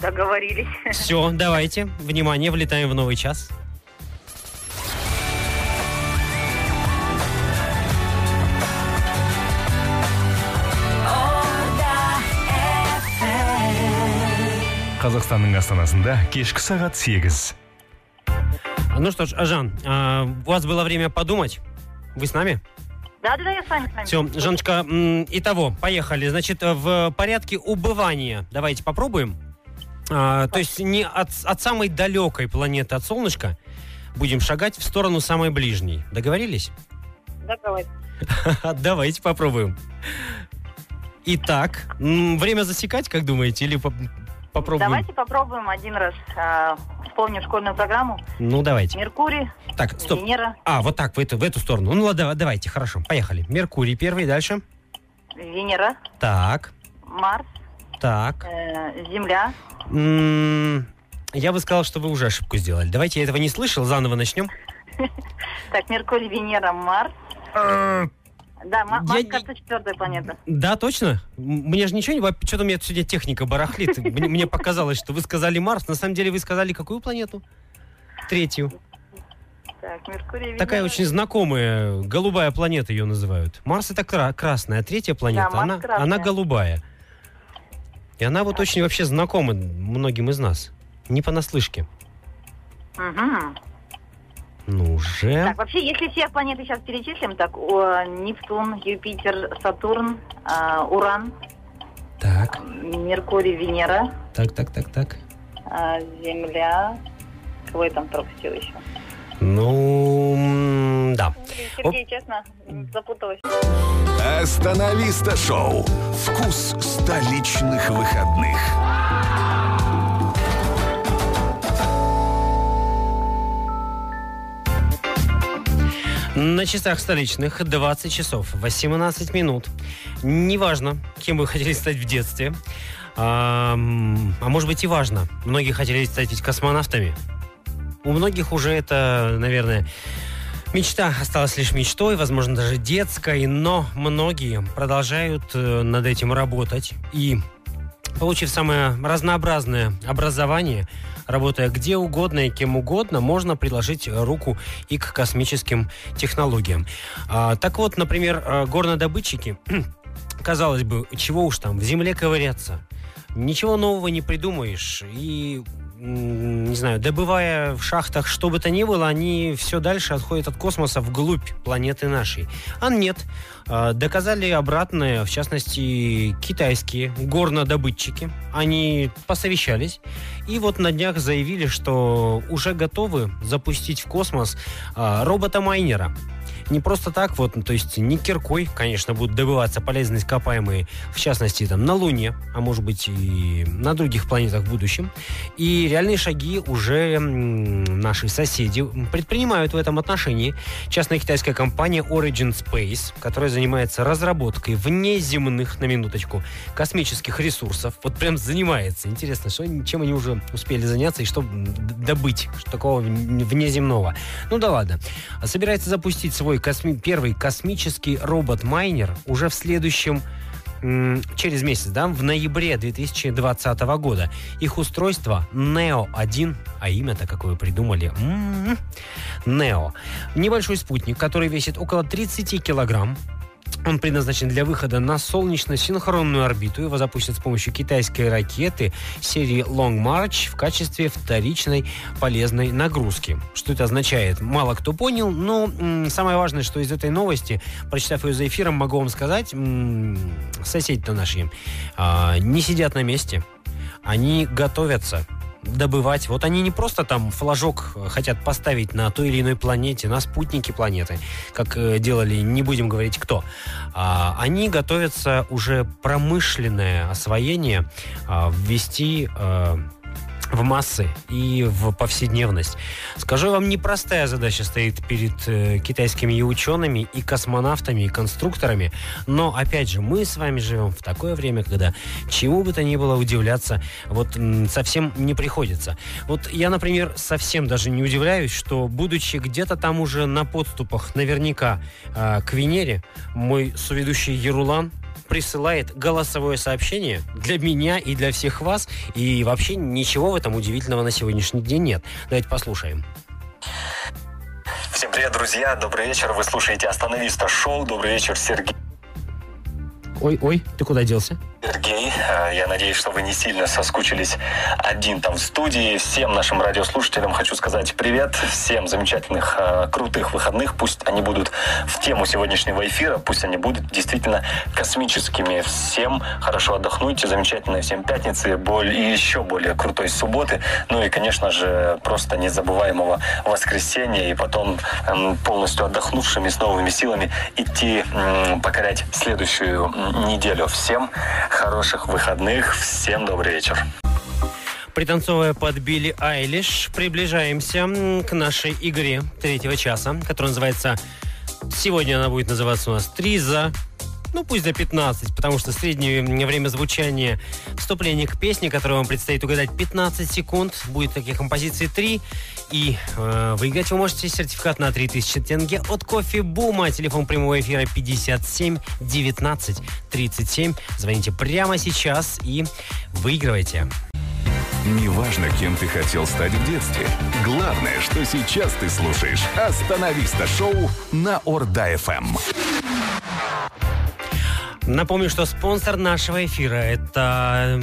Договорились. Все, давайте. Внимание, влетаем в новый час. Қазақстанның астанасында кешкі сағат 8. Ну что ж, Жан, а, у вас было время подумать. Вы с нами? Да, да, да, я с вами. С вами. Все, Жаночка, итого, поехали. Значит, в порядке убывания давайте попробуем. А, то есть не от, от самой далекой планеты, от солнышка, будем шагать в сторону самой ближней. Договорились? Договорились. [laughs] Давайте попробуем. Итак, время засекать, как думаете, или попробуем? Давайте попробуем один раз. Э, вспомним школьную программу. Ну, давайте. Меркурий, так, стоп. Венера. А, вот так, в эту, в эту сторону. Ну, ладно, давайте, хорошо. Поехали. Меркурий первый, дальше. Венера. Так. Марс. Так. Э, Земля. М-м- я бы сказал, что вы уже ошибку сделали. Давайте, я этого не слышал, заново начнем. [laughs] Так, Меркурий, Венера, Марс. Да, Марс, я... кажется, четвертая планета. Да, точно? Мне же ничего не... Что-то у меня сегодня техника барахлит. Мне, показалось, что вы сказали Марс. На самом деле вы сказали какую планету? Третью. Так, Меркурий. Такая очень знакомая, голубая планета ее называют. Марс это кра- красная, а третья планета, да, она, она голубая. И она вот очень вообще знакома многим из нас. Не понаслышке. Мгм. Ну уже. Так, вообще, если всех планеты сейчас перечислим, так, о, Нептун, Юпитер, Сатурн, а, Уран, Так, Меркурий, Венера, так, так, так, так. а, Земля. Кого я там пропустил еще? Ну, да. Сергей, честно, запуталась. Остановиста шоу. Вкус столичных выходных. На часах столичных 20 часов 18 минут. Неважно, кем вы хотели стать в детстве. А, а может быть и важно. Многие хотели стать ведь космонавтами. У многих уже это, наверное, мечта осталась лишь мечтой, возможно, даже детской, но многие продолжают э, над этим работать. И получив самое разнообразное образование, работая где угодно и кем угодно, можно приложить руку и к космическим технологиям. А, так вот, например, э, горнодобытчики, [clears throat] казалось бы, чего уж там, в земле ковыряться. Ничего нового не придумаешь. И, не знаю, добывая в шахтах что бы то ни было, они все дальше отходят от космоса вглубь планеты нашей. А нет. А, Доказали обратное, в частности, китайские горнодобытчики. Они посовещались и вот на днях заявили, что уже готовы запустить в космос а, робота-майнера. Не просто так вот, то есть не киркой, конечно, будут добываться полезные ископаемые, в частности, там, на Луне, а может быть и на других планетах в будущем. И реальные шаги уже наши соседи предпринимают в этом отношении. Частная китайская компания Origin Space, которая занимается разработкой внеземных, на минуточку, космических ресурсов. Вот прям занимается. Интересно, что, чем они уже успели заняться и что добыть что такого вн- внеземного. Ну да ладно. Собирается запустить свой косми- первый космический робот-майнер уже в следующем через месяц, да, в ноябре 2020 года. Их устройство Neo-1, а имя-то какое придумали, М, Neo. Небольшой спутник, который весит около 30 килограмм, он предназначен для выхода на солнечно-синхронную орбиту. Его запустят с помощью китайской ракеты серии Long March в качестве вторичной полезной нагрузки. Что это означает? Мало кто понял, но самое важное, что из этой новости, прочитав ее за эфиром, могу вам сказать, соседи-то наши а, не сидят на месте. Они готовятся добывать. Вот они не просто там флажок э, хотят поставить на той или иной планете, на спутнике планеты, как э, делали, не будем говорить кто. А, они готовятся уже промышленное освоение а, ввести э, в массы и в повседневность. Скажу вам, непростая задача стоит перед э, китайскими и учеными, и космонавтами, и конструкторами. Но, опять же, мы с вами живем в такое время, когда чему бы то ни было удивляться вот совсем не приходится. Вот я, например, совсем даже не удивляюсь, что, будучи где-то там уже на подступах наверняка а, к Венере, мой соведущий Ерулан присылает голосовое сообщение для меня и для всех вас. И вообще ничего в этом удивительного на сегодняшний день нет. Давайте послушаем. Всем привет, друзья! Добрый вечер! Вы слушаете «Остановиста шоу». Добрый вечер, Сергей. Ой, ой, ты куда делся? Сергей, я надеюсь, что вы не сильно соскучились один там в студии. Всем нашим радиослушателям хочу сказать привет. Всем замечательных, э, крутых выходных. Пусть они будут в тему сегодняшнего эфира, пусть они будут действительно космическими. Всем хорошо отдохнуть, замечательной всем пятницы, боль и еще более крутой субботы. Ну и, конечно же, просто незабываемого воскресенья. И потом эм, полностью отдохнувшими с новыми силами идти покорять следующую неделю. Всем хороших выходных. Всем добрый вечер. Пританцовывая под Билли Айлиш, приближаемся к нашей игре третьего часа, которая называется... Сегодня она будет называться у нас «Три за...» Ну, пусть за 15, потому что среднее время звучания вступления к песне, которую вам предстоит угадать 15 секунд. Будет таких композиций 3. И э, выиграть вы можете сертификат на 3000 тенге от кофе Бума. Телефон прямого эфира 57 19 37. Звоните прямо сейчас и выигрывайте. Неважно, кем ты хотел стать в детстве. Главное, что сейчас ты слушаешь «Астанависта» шоу на Орда-ФМ. Напомню, что спонсор нашего эфира – это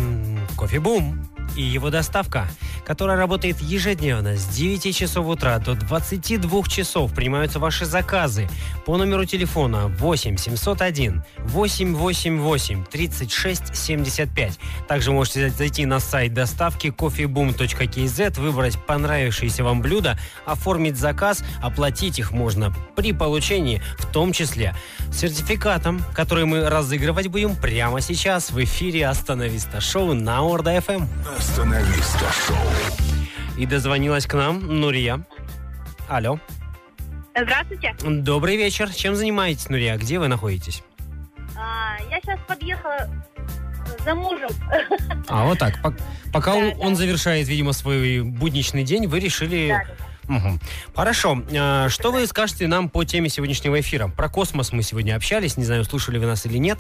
Coffee Boom и его доставка, которая работает ежедневно с 9 часов утра до 22 часов. Принимаются ваши заказы по номеру телефона 8 701 888 36 75. Также можете зайти на сайт доставки coffeeboom.kz, выбрать понравившееся вам блюдо, оформить заказ, оплатить их можно при получении, в том числе сертификатом, который мы разыгрывать будем прямо сейчас в эфире «Остановиста шоу» на Орда ФМ. Остановиста шоу. И дозвонилась к нам Нурия. Алло. Здравствуйте. Добрый вечер. Чем занимаетесь, Нурия? Где вы находитесь? А, я сейчас подъехала за мужем. А, вот так. Пок- Пока Да, он, да. он завершает, видимо, свой будничный день, вы решили... Да, да. Мгм. Хорошо. А, Что вы скажете нам по теме сегодняшнего эфира? Про космос мы сегодня общались. Не знаю, слушали вы нас или нет.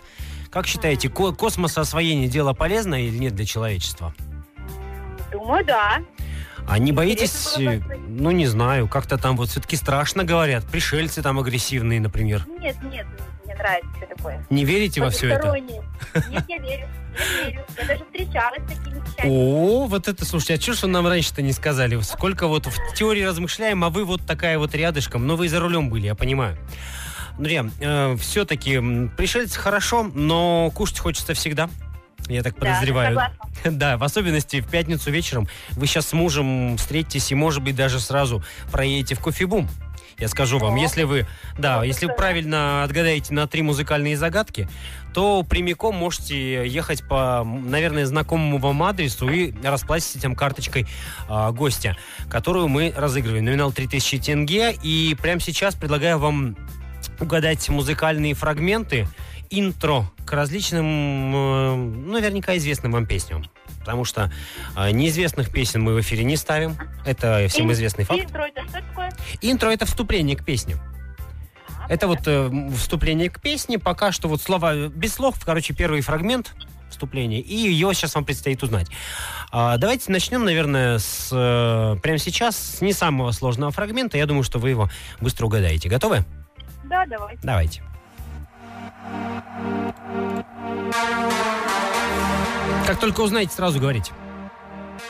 Как считаете, ко- космосоосвоение дело полезное или нет для человечества? Думаю, да. А не боитесь, э, ну не знаю, как-то там вот все-таки страшно говорят, пришельцы там агрессивные, например. Нет, нет, мне нравится все такое. Не верите во все это? Нет, я верю. Я верю. Я даже встречалась с такими вещами. О, вот это, слушайте, а что ж вы нам раньше-то не сказали? Сколько вот в теории размышляем, а вы вот такая вот рядышком. Но вы за рулем были, я понимаю. Нурия, все-таки пришельцы хорошо, но кушать хочется всегда. Я так Да, подозреваю. согласна. [laughs] Да, в особенности в пятницу вечером вы сейчас с мужем встретитесь и, может быть, даже сразу проедете в кофебум. Я скажу вам, если вы, да, если вы да. правильно отгадаете на три музыкальные загадки, то прямиком можете ехать по, наверное, знакомому вам адресу и расплатиться этим карточкой а, гостя, которую мы разыгрываем. Номинал 3000 тенге. И прямо сейчас предлагаю вам угадать музыкальные фрагменты, интро к различным, э, ну, наверняка известным вам песням. Потому что э, неизвестных песен мы в эфире не ставим. Это всем известный факт. Интро это что такое? Интро это вступление к песне. Это вот э, вступление к песне. Пока что вот слова э, без слов. Короче, первый фрагмент вступления. И ее сейчас вам предстоит узнать. А, давайте начнем, наверное, с э, прямо сейчас с не самого сложного фрагмента. Я думаю, что вы его быстро угадаете. Готовы? Да, давай. Давайте. Как только узнаете, сразу говорите.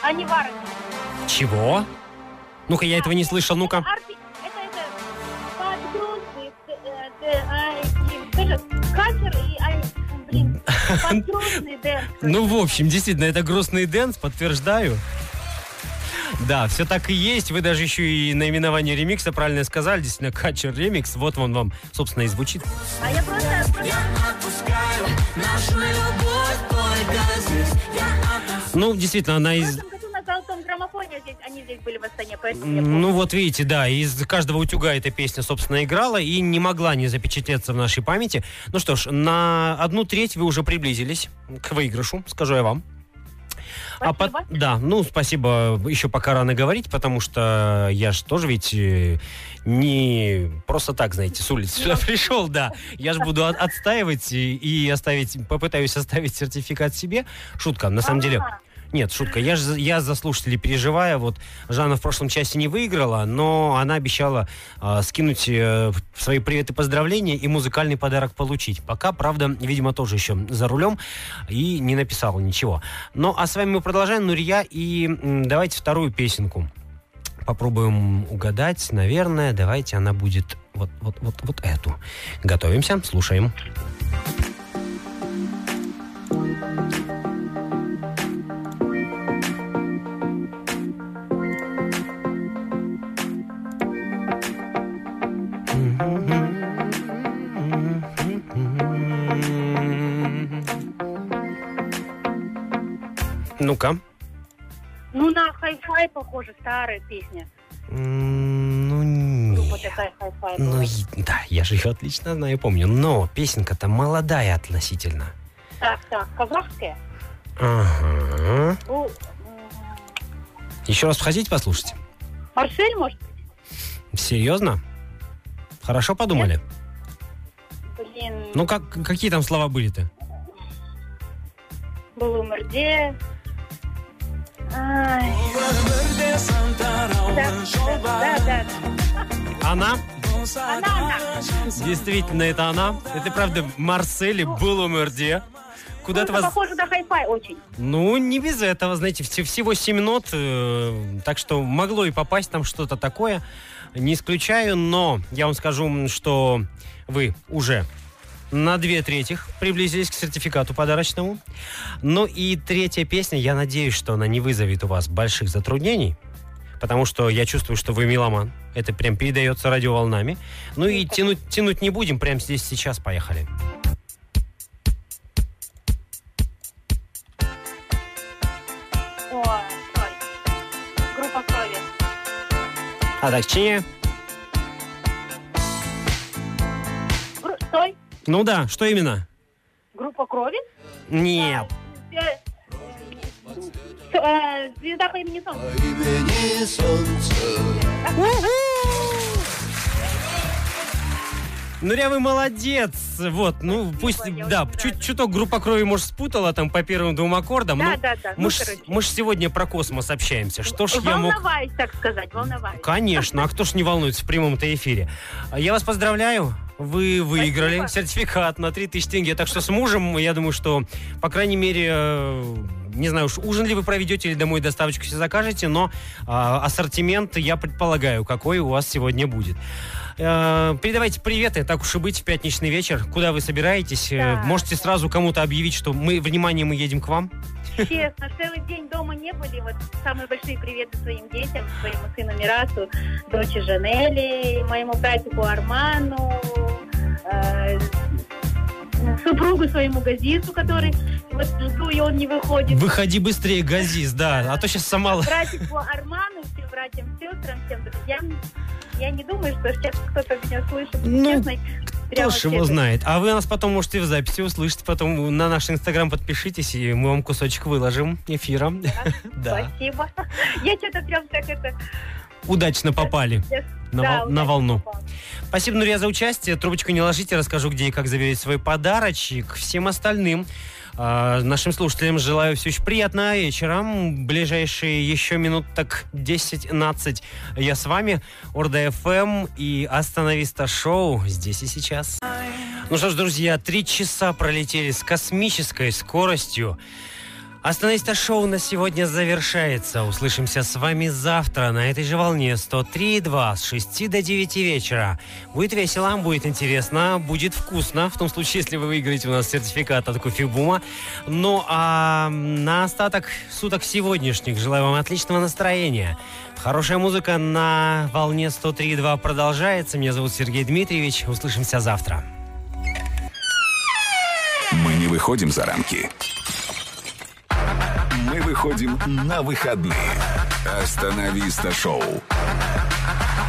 А не варок. Чего? Ну-ка, я этого не слышал. Ну-ка. [laughs] Ну, в общем, действительно, это грустный dance, подтверждаю. Да, все так и есть. Вы даже еще и наименование ремикса правильно сказали. Действительно, Качер ремикс. Вот он вам, собственно, и звучит. А я просто... Ну, действительно, она В из... прошлом году на золотом граммофоне здесь, они здесь были в Астане, поэтому я помню. Ну, вот видите, да, из каждого утюга эта песня, собственно, играла и не могла не запечатлеться в нашей памяти. Ну что ж, на одну треть вы уже приблизились к выигрышу, скажу я вам. А пот- да, ну, спасибо. Еще пока рано говорить, потому что я же тоже ведь э, не просто так, знаете, с улицы сюда пришел, да. Я же буду от- отстаивать и, и оставить, попытаюсь оставить сертификат себе. Шутка, на самом деле. Нет, шутка. Я же я за слушателей переживаю. Вот Жанна в прошлом часе не выиграла, но она обещала а, скинуть э, свои приветы, поздравления и музыкальный подарок получить. Пока, правда, видимо, тоже еще за рулем и не написала ничего. Ну, а с вами мы продолжаем. Нурия, и м, давайте вторую песенку попробуем угадать. Наверное, давайте она будет вот, вот, вот, вот эту. Готовимся, слушаем. Ну-ка. Ну, на хай-фай похоже, старая песня. Ну, Группа нет. такая хай-фай Ну, да, я же ее отлично знаю, помню. Но песенка-то молодая относительно. Так, так, казахская. Ага. Ну, Еще раз хотите послушать? Марсель, может быть? Серьезно? Хорошо подумали? Блин, Ну, как, какие там слова были-то? был умерде. Да, да, да. Она? Она, она. Действительно, это она. Это правда Марселе Булумерде. Куда-то Просто вас... похоже на хай-фай очень. Ну, не без этого, знаете, вс- всего 7 нот, э, так что могло и попасть там что-то такое, не исключаю, но я вам скажу, что вы уже на две третьих приблизились к сертификату подарочному. Ну и третья песня, я надеюсь, что она не вызовет у вас больших затруднений, потому что я чувствую, что вы меломан. Это прям передается радиоволнами. Ну и тянуть, тянуть не будем, прямо здесь сейчас поехали. О, стой. Группа крови. А так, чине? Ну да, что именно? Группа крови? Нет. Э, э, Звезда по имени Солнце. Ну, Ря, вы молодец. Вот, ну, пусть, я да, чуть, рада. чуток группа крови, может, спутала там по первым двум аккордам. Да, ну, да, да. Ну, Мы ж, короче. мы ж сегодня про космос общаемся. Что ж я мог... Волноваюсь, так сказать, волноваюсь. Конечно, а кто ж не волнуется в прямом-то эфире? Я вас поздравляю. Вы выиграли Спасибо. сертификат на 3000 тенге. Так что с мужем, я думаю, что, по крайней мере, э, не знаю уж, ужин ли вы проведете или домой доставочку все закажете, но а, ассортимент, я предполагаю, какой у вас сегодня будет. Э, передавайте приветы, так уж и быть, в пятничный вечер. Куда вы собираетесь? Э, Да. Можете сразу кому-то объявить, что мы, внимание, мы едем к вам. Честно, целый день дома не были. Вот самые большие приветы своим детям, своему сыну Мирасу, дочери Жанели, моему братику Арману, э, супругу своему Газису, который вот жду, и он не выходит. Выходи быстрее, Газис, да, а то сейчас сама... Братику Арману, всем братьям, сестрам, всем друзьям. Я не думаю, что сейчас кто-то меня слышит. Ну, Честно, Кто ж его знает. А вы нас потом можете в записи услышать, потом на наш инстаграм подпишитесь, и мы вам кусочек выложим эфиром. [laughs] Да. Спасибо. Я что-то прям так это... Удачно попали я- на, да, вол- на волну. попала. Спасибо, Нурия, за участие. Трубочку не ложите, расскажу, где и как заверить свой подарочек. Всем остальным а, нашим слушателям желаю все очень приятного вечера. Ближайшие еще минут так 10-15 я с вами. Орда ФМ и Остановиста Шоу здесь и сейчас. Ну что ж, друзья, три часа пролетели с космической скоростью. Остановиста шоу на сегодня завершается. Услышимся с вами завтра на этой же волне 103.2 с 6 до 9 вечера. Будет весело, будет интересно, будет вкусно. В том случае, если вы выиграете у нас сертификат от кофебума. Ну а на остаток суток сегодняшних желаю вам отличного настроения. Хорошая музыка на волне 103.2 продолжается. Меня зовут Сергей Дмитриевич. Услышимся завтра. Мы не выходим за рамки. Мы выходим на выходные. Остановиста шоу.